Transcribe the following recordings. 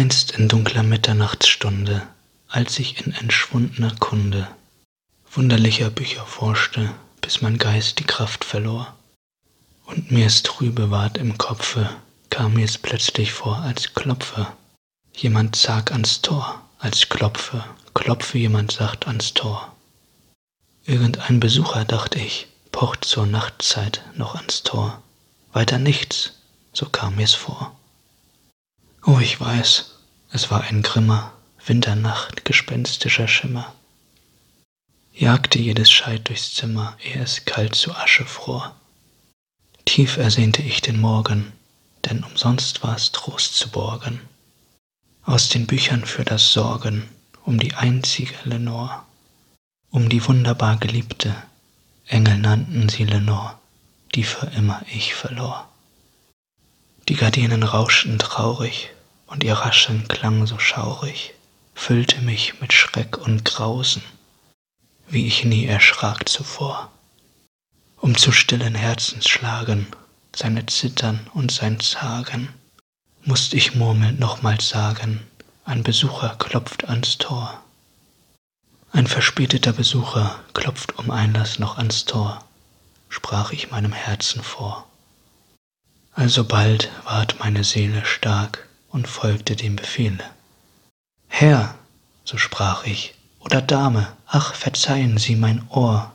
Einst in dunkler Mitternachtsstunde, als ich in entschwundener Kunde wunderlicher Bücher forschte, bis mein Geist die Kraft verlor, und mir's trübe ward im Kopfe, kam mir's plötzlich vor, als klopfe jemand zag ans Tor, als klopfe, klopfe jemand sacht ans Tor. Irgendein Besucher, dacht ich, pocht zur Nachtzeit noch ans Tor. Weiter nichts, so kam mir's vor. Oh, ich weiß, es war ein grimmer Winternacht gespenstischer Schimmer. Jagte jedes Scheit durchs Zimmer, ehe es kalt zu Asche fror. Tief ersehnte ich den Morgen, denn umsonst war's Trost zu borgen. Aus den Büchern für das Sorgen um die einzige Lenore, um die wunderbar geliebte, Engel nannten sie Lenore, die für immer ich verlor. Die Gardinen rauschten traurig, und ihr Rascheln klang so schaurig, füllte mich mit Schreck und Grausen, wie ich nie erschrak zuvor. Um zu stillen Herzensschlagen, seine Zittern und sein Zagen, musst ich murmelnd nochmals sagen, ein Besucher klopft ans Tor. Ein verspäteter Besucher klopft um Einlass noch ans Tor, sprach ich meinem Herzen vor. Alsobald ward meine Seele stark und folgte dem Befehle. Herr, so sprach ich, oder Dame, ach, verzeihen Sie mein Ohr,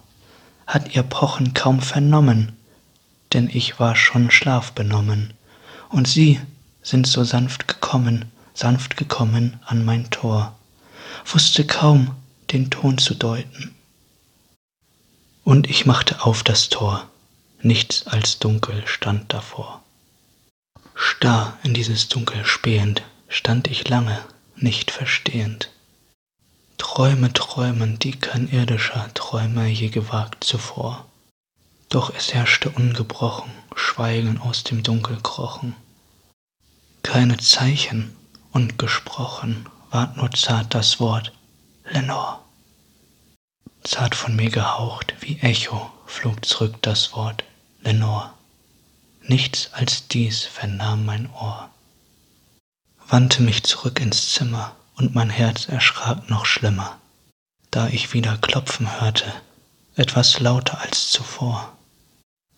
hat Ihr Pochen kaum vernommen, denn ich war schon schlafbenommen, und Sie sind so sanft gekommen, sanft gekommen an mein Tor, wusste kaum den Ton zu deuten. Und ich machte auf das Tor, nichts als Dunkel stand davor. Starr in dieses Dunkel spähend, stand ich lange, nicht verstehend. Träume träumen, die kein irdischer Träumer je gewagt zuvor. Doch es herrschte ungebrochen, Schweigen aus dem Dunkel krochen. Keine Zeichen und gesprochen ward nur zart das Wort Lenore. Zart von mir gehaucht, wie Echo flog zurück das Wort Lenore nichts als dies vernahm mein Ohr. Wandte mich zurück ins Zimmer, und mein Herz erschrak noch schlimmer, da ich wieder klopfen hörte, etwas lauter als zuvor.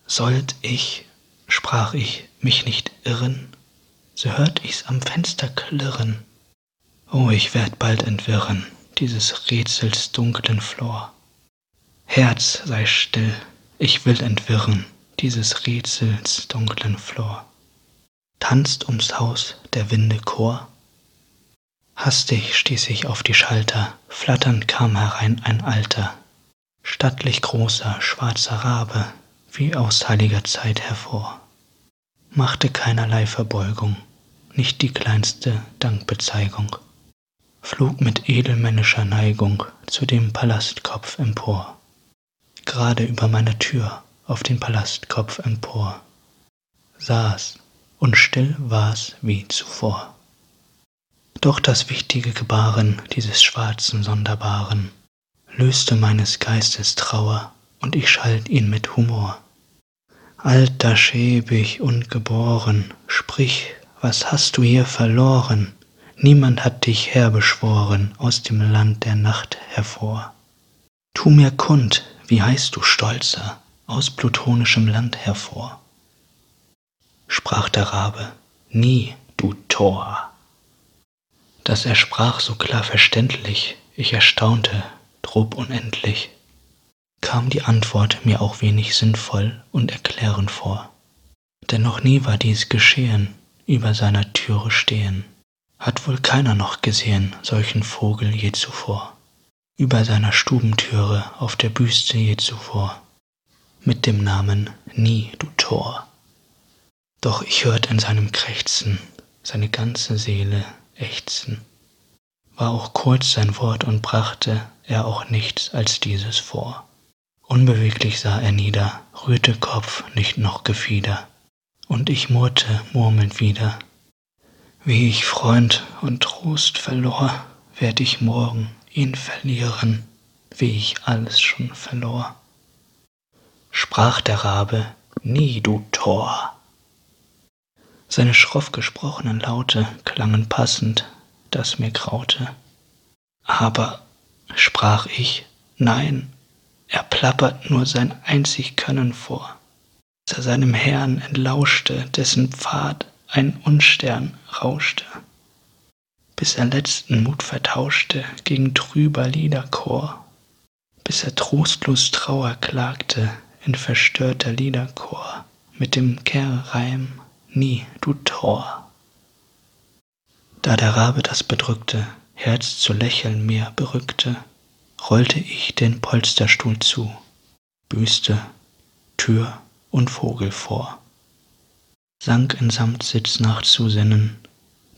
Sollt ich, sprach ich, mich nicht irren, so hört ich's am Fenster klirren. Oh, ich werd bald entwirren, dieses Rätsels dunklen Flor. Herz, sei still, ich will entwirren, dieses Rätsels dunklen Flor. Tanzt ums Haus der Winde Chor? Hastig stieß ich auf die Schalter, flatternd kam herein ein Alter, stattlich großer, schwarzer Rabe, wie aus heiliger Zeit hervor, machte keinerlei Verbeugung, nicht die kleinste Dankbezeigung, flog mit edelmännischer Neigung zu dem Palastkopf empor, gerade über meiner Tür auf den Palastkopf empor, saß, und still war's wie zuvor. Doch das wichtige Gebaren dieses schwarzen Sonderbaren löste meines Geistes Trauer, und ich schalt ihn mit Humor. Alter, schäbig und geboren, sprich, was hast du hier verloren? Niemand hat dich herbeschworen aus dem Land der Nacht hervor. Tu mir kund, wie heißt du, Stolzer, aus plutonischem Land hervor. Sprach der Rabe, nie, du Tor. Dass er sprach so klar verständlich, ich erstaunte, drob unendlich, kam die Antwort mir auch wenig sinnvoll und erklärend vor. Denn noch nie war dies geschehen, über seiner Türe stehen, hat wohl keiner noch gesehen solchen Vogel je zuvor, über seiner Stubentüre auf der Büste je zuvor mit dem Namen Nie, du Tor. Doch ich hört in seinem Krächzen seine ganze Seele ächzen. War auch kurz sein Wort und brachte er auch nichts als dieses vor. Unbeweglich sah er nieder, rührte Kopf, nicht noch Gefieder, und ich murrte murmelnd wieder. Wie ich Freund und Trost verlor, werd ich morgen ihn verlieren, wie ich alles schon verlor sprach der Rabe, nie, du Tor. Seine schroff gesprochenen Laute klangen passend das mir graute. Aber, sprach ich, nein, er plappert nur sein einzig Können vor, als er seinem Herrn entlauschte, dessen Pfad ein Unstern rauschte, bis er letzten Mut vertauschte gegen trüber Liederchor, bis er trostlos Trauer klagte in verstörter Liederchor mit dem Kehrreim Nie, du Tor. Da der Rabe das bedrückte Herz zu lächeln mir berückte, rollte ich den Polsterstuhl zu, Büste, Tür und Vogel vor, sank in Samtsitz nachzusinnen,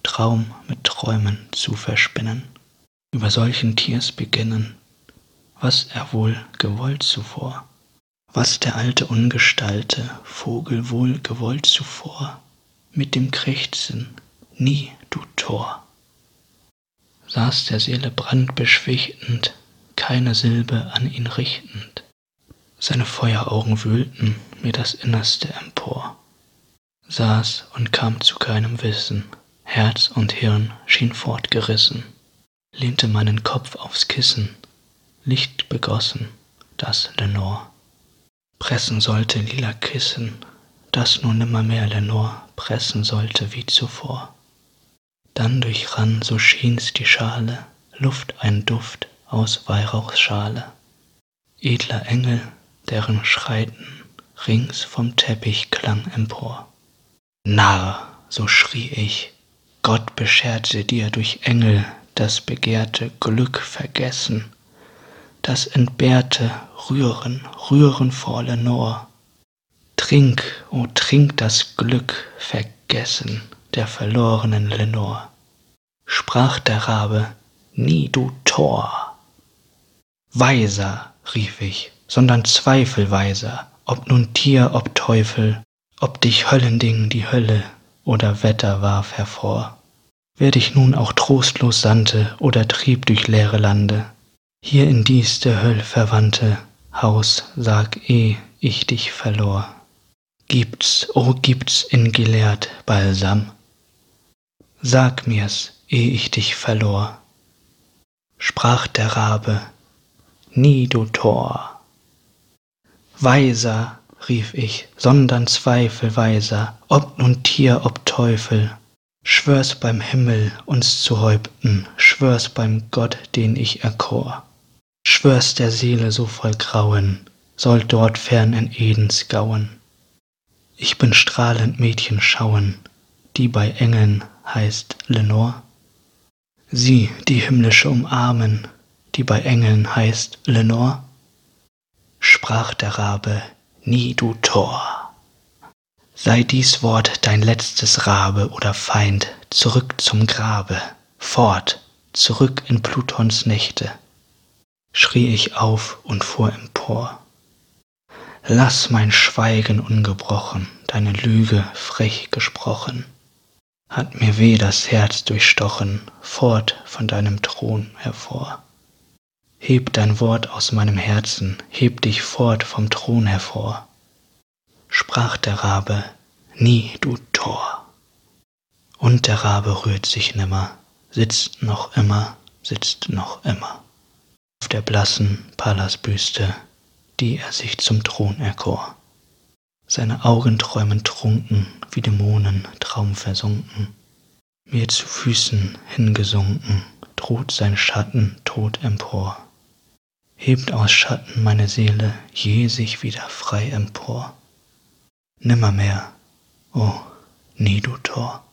Traum mit Träumen zu verspinnen, über solchen Tiers beginnen, was er wohl gewollt zuvor, was der alte Ungestalte Vogel wohl gewollt zuvor, mit dem Krächzen, nie, du Tor. Saß der Seele brandbeschwichtend, keine Silbe an ihn richtend, seine Feueraugen wühlten mir das Innerste empor, saß und kam zu keinem Wissen, Herz und Hirn schien fortgerissen, lehnte meinen Kopf aufs Kissen, Licht begossen, das Lenore pressen sollte lila Kissen, das nun nimmermehr Lenore pressen sollte wie zuvor. Dann durchrann, so schien's die Schale, Luft ein Duft aus Weihrauchsschale. Edler Engel, deren Schreiten rings vom Teppich klang empor. Narr, so schrie ich, Gott bescherte dir durch Engel das begehrte Glück vergessen, das entbehrte Rühren, Rühren vor Lenore. Trink, o oh, trink das Glück vergessen der verlorenen Lenore. Sprach der Rabe, nie du Tor. Weiser, rief ich, sondern zweifelweiser, ob nun Tier, ob Teufel, ob dich Höllending die Hölle oder Wetter warf hervor. Wer dich nun auch trostlos sandte oder trieb durch leere Lande, hier in dies der Höll verwandte Haus sag eh ich dich verlor. Gibt's, o oh, gibt's in Gilead Balsam? Sag mir's, eh ich dich verlor. Sprach der Rabe, nie du Tor. Weiser, rief ich, sondern Zweifel weiser, ob nun Tier, ob Teufel, schwör's beim Himmel uns zu Häupten, schwör's beim Gott, den ich erkor schwör's der Seele so voll Grauen, soll dort fern in Edens gauen. Ich bin strahlend Mädchen schauen, die bei Engeln heißt Lenore. Sie, die himmlische umarmen, die bei Engeln heißt Lenore. Sprach der Rabe, nie du Tor. Sei dies Wort dein letztes Rabe oder Feind, zurück zum Grabe, fort, zurück in Plutons Nächte schrie ich auf und fuhr empor. Lass mein Schweigen ungebrochen, deine Lüge frech gesprochen, hat mir weh das Herz durchstochen, fort von deinem Thron hervor. Heb dein Wort aus meinem Herzen, heb dich fort vom Thron hervor. Sprach der Rabe, nie du Tor. Und der Rabe rührt sich nimmer, sitzt noch immer, sitzt noch immer der blassen Pallasbüste, die er sich zum Thron erkor. Seine Augen träumen trunken, wie Dämonen traumversunken. Mir zu Füßen hingesunken, droht sein Schatten tot empor. Hebt aus Schatten meine Seele je sich wieder frei empor. Nimmermehr, o oh, nie du Tor.